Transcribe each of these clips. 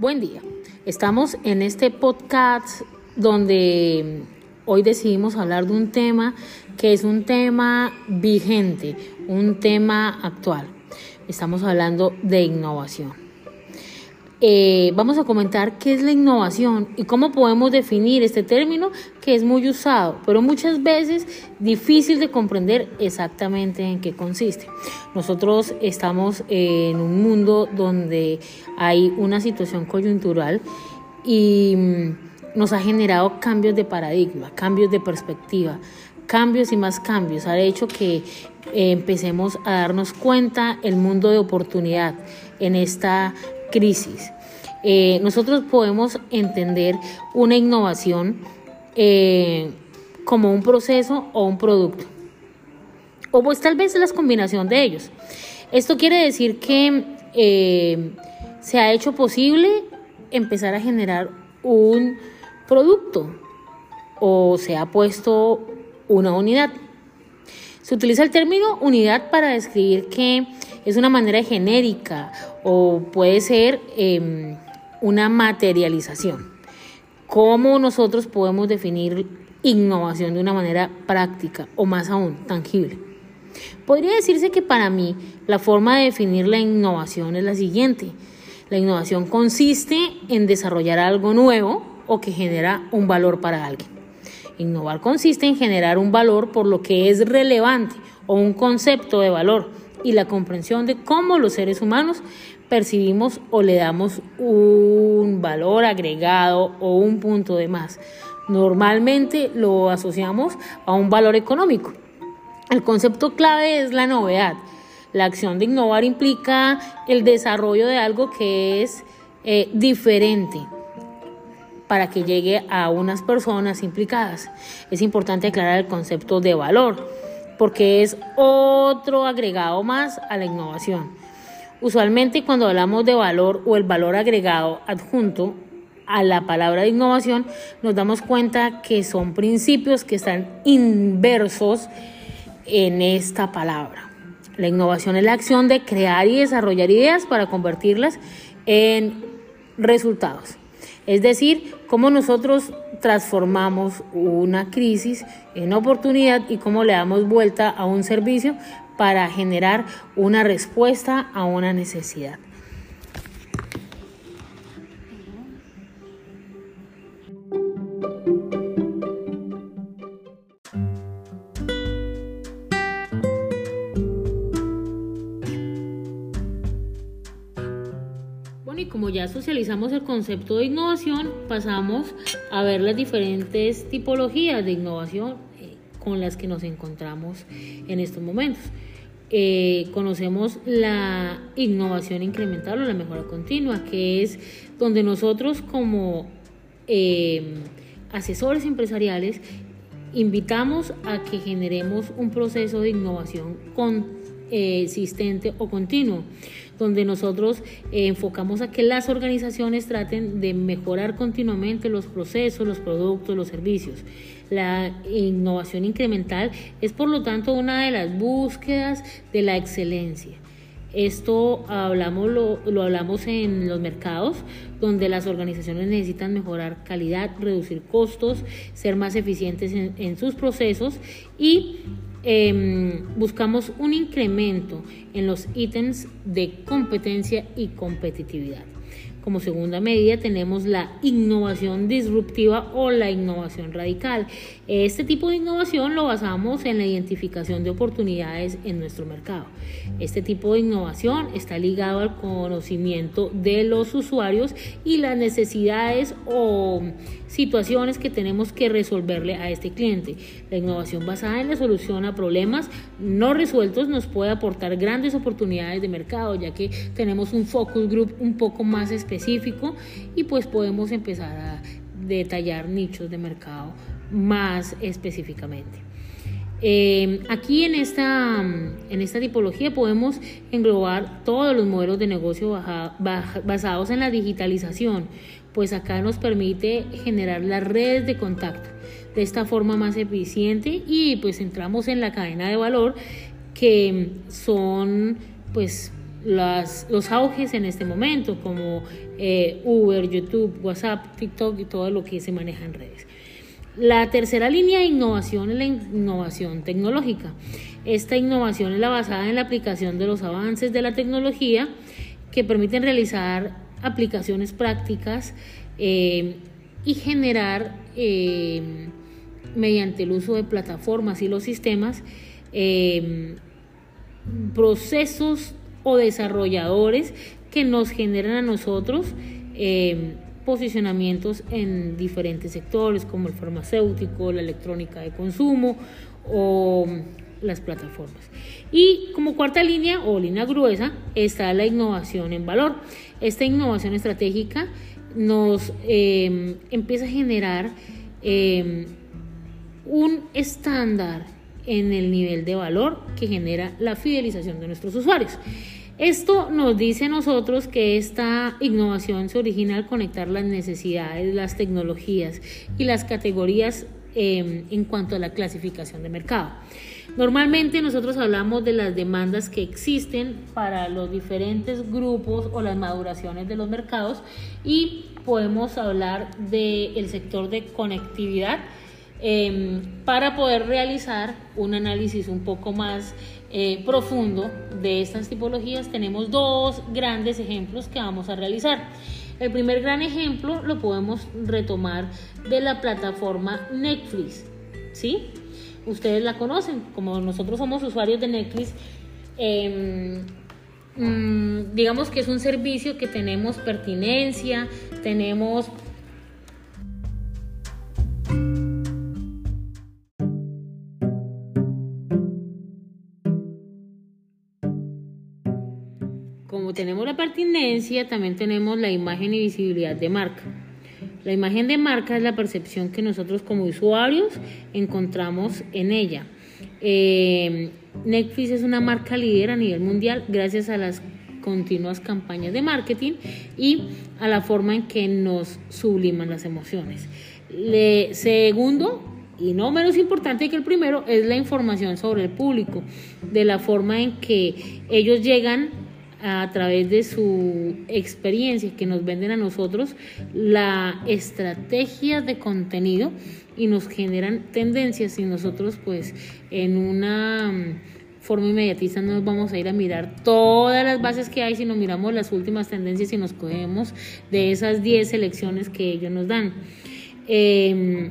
Buen día. Estamos en este podcast donde hoy decidimos hablar de un tema que es un tema vigente, un tema actual. Estamos hablando de innovación. Eh, vamos a comentar qué es la innovación y cómo podemos definir este término que es muy usado, pero muchas veces difícil de comprender exactamente en qué consiste. Nosotros estamos en un mundo donde hay una situación coyuntural y mm, nos ha generado cambios de paradigma, cambios de perspectiva, cambios y más cambios. Ha hecho que eh, empecemos a darnos cuenta el mundo de oportunidad en esta crisis. Eh, nosotros podemos entender una innovación eh, como un proceso o un producto. O pues tal vez la combinación de ellos. Esto quiere decir que eh, se ha hecho posible empezar a generar un producto o se ha puesto una unidad. Se utiliza el término unidad para describir que es una manera genérica o puede ser em, una materialización. ¿Cómo nosotros podemos definir innovación de una manera práctica o más aún tangible? Podría decirse que para mí la forma de definir la innovación es la siguiente. La innovación consiste en desarrollar algo nuevo o que genera un valor para alguien. Innovar consiste en generar un valor por lo que es relevante o un concepto de valor y la comprensión de cómo los seres humanos percibimos o le damos un valor agregado o un punto de más. Normalmente lo asociamos a un valor económico. El concepto clave es la novedad. La acción de innovar implica el desarrollo de algo que es eh, diferente para que llegue a unas personas implicadas. Es importante aclarar el concepto de valor porque es otro agregado más a la innovación. Usualmente cuando hablamos de valor o el valor agregado adjunto a la palabra de innovación, nos damos cuenta que son principios que están inversos en esta palabra. La innovación es la acción de crear y desarrollar ideas para convertirlas en resultados. Es decir, cómo nosotros transformamos una crisis en oportunidad y cómo le damos vuelta a un servicio para generar una respuesta a una necesidad. y como ya socializamos el concepto de innovación, pasamos a ver las diferentes tipologías de innovación eh, con las que nos encontramos en estos momentos. Eh, conocemos la innovación incremental o la mejora continua, que es donde nosotros como eh, asesores empresariales invitamos a que generemos un proceso de innovación consistente o continuo donde nosotros eh, enfocamos a que las organizaciones traten de mejorar continuamente los procesos, los productos, los servicios. La innovación incremental es por lo tanto una de las búsquedas de la excelencia. Esto hablamos, lo, hablamos en los mercados, donde las organizaciones necesitan mejorar calidad, reducir costos, ser más eficientes en, en sus procesos y Em, buscamos un incremento en los ítems de competencia y competitividad. Como segunda medida tenemos la innovación disruptiva o la innovación radical. Este tipo de innovación lo basamos en la identificación de oportunidades en nuestro mercado. Este tipo de innovación está ligado al conocimiento de los usuarios y las necesidades o situaciones que tenemos que resolverle a este cliente. La innovación basada en la solución a problemas no resueltos nos puede aportar grandes oportunidades de mercado, ya que tenemos un focus group un poco más específico y pues podemos empezar a detallar nichos de mercado más específicamente. Eh, aquí en esta, en esta tipología podemos englobar todos los modelos de negocio basados en la digitalización, pues acá nos permite generar las redes de contacto de esta forma más eficiente y pues entramos en la cadena de valor que son pues las, los auges en este momento, como eh, Uber, YouTube, WhatsApp, TikTok y todo lo que se maneja en redes. La tercera línea de innovación es la innovación tecnológica. Esta innovación es la basada en la aplicación de los avances de la tecnología que permiten realizar aplicaciones prácticas eh, y generar eh, mediante el uso de plataformas y los sistemas procesos o desarrolladores que nos generan a nosotros eh, posicionamientos en diferentes sectores como el farmacéutico, la electrónica de consumo o las plataformas. Y como cuarta línea o línea gruesa está la innovación en valor. Esta innovación estratégica nos eh, empieza a generar eh, un estándar en el nivel de valor que genera la fidelización de nuestros usuarios. Esto nos dice a nosotros que esta innovación se origina al conectar las necesidades, las tecnologías y las categorías em, en cuanto a la clasificación de mercado. Normalmente nosotros hablamos de las demandas que existen para los diferentes grupos o las maduraciones de los mercados y podemos hablar del sector de conectividad Em, para poder realizar un análisis un poco más eh, profundo de estas tipologías tenemos dos grandes ejemplos que vamos a realizar. El primer gran ejemplo lo podemos retomar de la plataforma Netflix, ¿sí? Ustedes la conocen, como nosotros somos usuarios de Netflix, em, mm, digamos que es un servicio que tenemos pertinencia, tenemos tenemos la pertinencia, también tenemos la imagen y visibilidad de marca. La imagen de marca es la percepción que nosotros como usuarios encontramos en ella. Eh, Netflix es una marca líder a nivel mundial gracias a las continuas campañas de marketing y a la forma en que nos subliman las emociones. segundo, y no menos importante que el primero, es la información sobre el público, de la forma en que ellos llegan a través de su experiencia que nos venden a nosotros la estrategia de contenido y nos generan tendencias y nosotros pues en una mm, forma inmediatista no nos vamos a ir a mirar todas las bases que hay, sino miramos las últimas tendencias y nos cogemos de esas 10 selecciones que ellos nos dan. Em,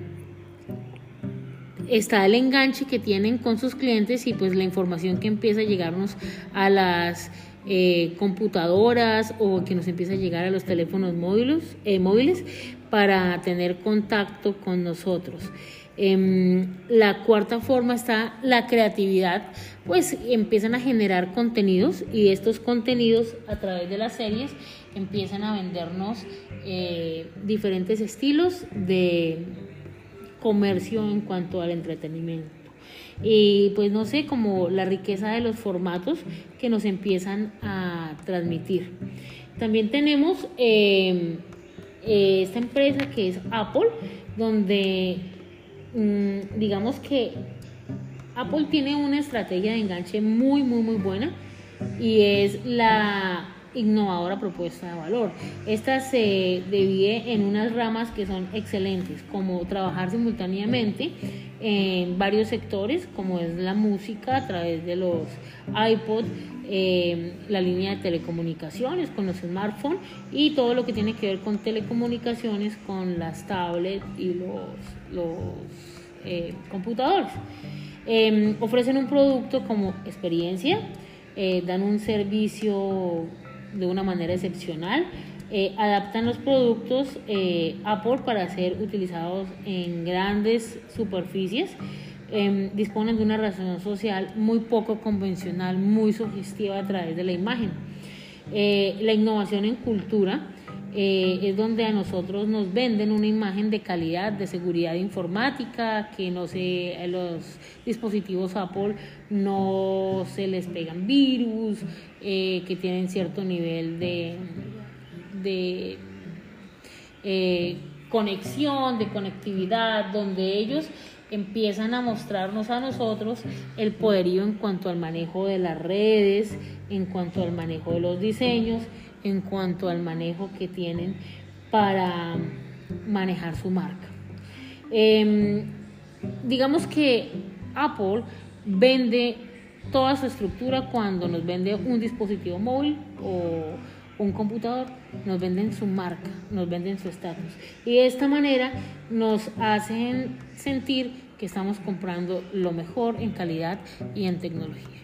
está el enganche que tienen con sus clientes y pues la información que empieza a llegarnos a las eh, computadoras o que nos empieza a llegar a los teléfonos móviles, eh, móviles para tener contacto con nosotros. Em, la cuarta forma está la creatividad, pues empiezan a generar contenidos y estos contenidos a través de las series empiezan a vendernos eh, diferentes estilos de comercio en cuanto al entretenimiento y pues no sé, como la riqueza de los formatos que nos empiezan a transmitir. También tenemos em, eh, esta empresa que es Apple, donde mm, digamos que Apple tiene una estrategia de enganche muy, muy, muy buena y es la innovadora propuesta de valor. Esta se divide en unas ramas que son excelentes, como trabajar simultáneamente en varios sectores, como es la música a través de los iPod, eh, la línea de telecomunicaciones con los smartphones y todo lo que tiene que ver con telecomunicaciones con las tablets y los, los eh, computadores. Em, ofrecen un producto como experiencia, eh, dan un servicio de una manera excepcional. Eh, adaptan los productos eh, Apple para ser utilizados en grandes superficies. Em, disponen de una razón social muy poco convencional, muy sugestiva a través de la imagen. Eh, la innovación en cultura es donde a nosotros nos venden una imagen de calidad, de seguridad informática, que no los dispositivos Apple no se les pegan virus, eh, que tienen cierto nivel de, de eh, conexión, de conectividad, donde ellos empiezan a mostrarnos a nosotros el poderío en cuanto al manejo de las redes, en cuanto al manejo de los diseños, en cuanto al manejo que tienen para manejar su marca. Em, digamos que Apple vende toda su estructura cuando nos vende un dispositivo móvil o un computador, nos venden su marca, nos venden su estatus. Y de esta manera nos hacen sentir que estamos comprando lo mejor en calidad y en tecnología.